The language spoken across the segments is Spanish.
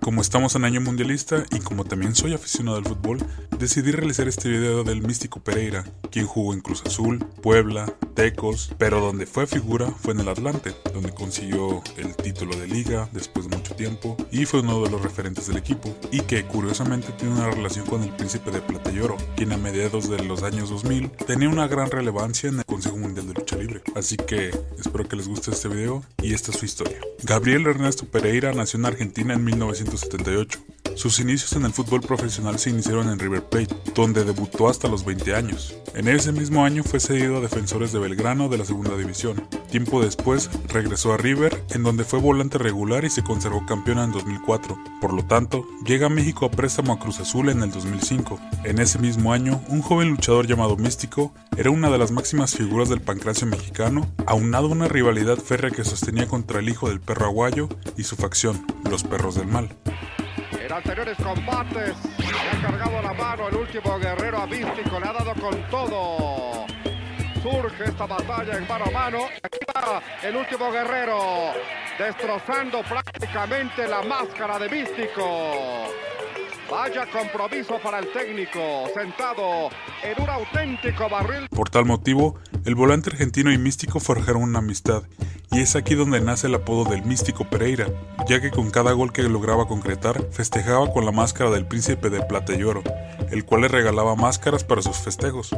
Como estamos en año mundialista y como también soy aficionado al fútbol, decidí realizar este video del místico Pereira, quien jugó en Cruz Azul, Puebla, Pero donde fue figura fue en el Atlante, donde consiguió el título de liga después de mucho tiempo y fue uno de los referentes del equipo, y que curiosamente tiene una relación con el príncipe de Plata y Oro, quien a mediados de los años 2000 tenía una gran relevancia en el Consejo Mundial de Lucha Libre. Así que espero que les guste este video y esta es su historia. Gabriel Ernesto Pereira nació en Argentina en 1978. Sus inicios en el fútbol profesional se iniciaron en River Plate, donde debutó hasta los 20 años. En ese mismo año fue cedido a Defensores de Belgrano de la Segunda División. Tiempo después regresó a River, en donde fue volante regular y se conservó campeona en 2004. Por lo tanto, llega a México a préstamo a Cruz Azul en el 2005. En ese mismo año, un joven luchador llamado Místico era una de las máximas figuras del pancracio mexicano, aunado una rivalidad férrea que sostenía contra el hijo del perro aguayo y su facción, los perros del mal. En anteriores combates le ha cargado la mano el último guerrero a Místico, le ha dado con todo. Surge esta batalla en mano a mano. Aquí va el último guerrero, destrozando prácticamente la máscara de Místico. Vaya compromiso para el técnico, sentado en un auténtico barril. Por tal motivo, el volante argentino y Místico forjaron una amistad, y es aquí donde nace el apodo del Místico Pereira, ya que con cada gol que lograba concretar, festejaba con la máscara del príncipe de plata y oro, el cual le regalaba máscaras para sus festejos.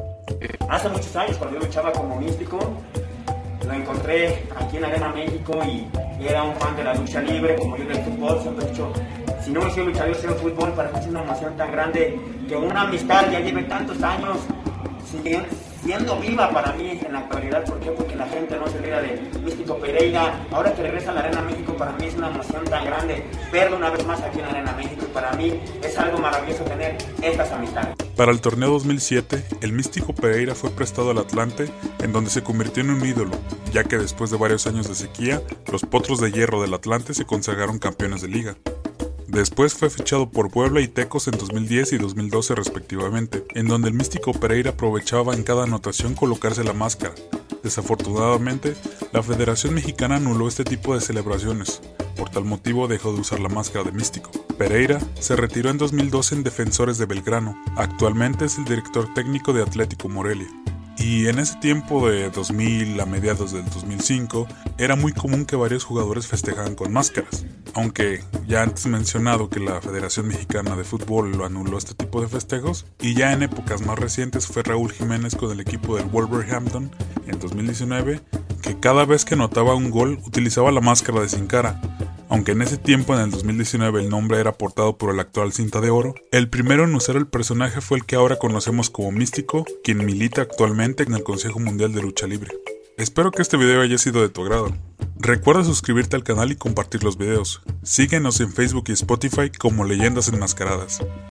Hace muchos años, cuando yo luchaba como Místico, lo encontré aquí en Arena México y era un fan de la lucha libre, como yo del fútbol, siempre he dicho, si no hubiese luchado yo en fútbol, para mí es una emoción tan grande que una amistad ya lleve tantos años sigue siendo viva para mí en la actualidad. ¿Por qué? Porque la gente no se olvida de Místico Pereira. Ahora que regresa a la Arena México, para mí es una emoción tan grande verlo una vez más aquí en la Arena México. Y para mí es algo maravilloso tener estas amistades. Para el torneo 2007, el místico Pereira fue prestado al Atlante, en donde se convirtió en un ídolo, ya que después de varios años de sequía, los Potros de Hierro del Atlante se consagraron campeones de liga. Después fue fichado por Puebla y Tecos en 2010 y 2012 respectivamente, en donde el místico Pereira aprovechaba en cada anotación colocarse la máscara. Desafortunadamente, la Federación Mexicana anuló este tipo de celebraciones, por tal motivo dejó de usar la máscara de místico. Pereira se retiró en 2012 en Defensores de Belgrano, actualmente es el director técnico de Atlético Morelia. Y en ese tiempo de 2000 a mediados del 2005 era muy común que varios jugadores festejaran con máscaras. Aunque ya antes mencionado que la Federación Mexicana de Fútbol lo anuló este tipo de festejos, y ya en épocas más recientes fue Raúl Jiménez con el equipo del Wolverhampton en 2019, que cada vez que anotaba un gol utilizaba la máscara de sin cara, aunque en ese tiempo, en el 2019, el nombre era portado por el actual Cinta de Oro, el primero en usar el personaje fue el que ahora conocemos como Místico, quien milita actualmente en el Consejo Mundial de Lucha Libre. Espero que este video haya sido de tu agrado. Recuerda suscribirte al canal y compartir los videos. Síguenos en Facebook y Spotify como Leyendas Enmascaradas.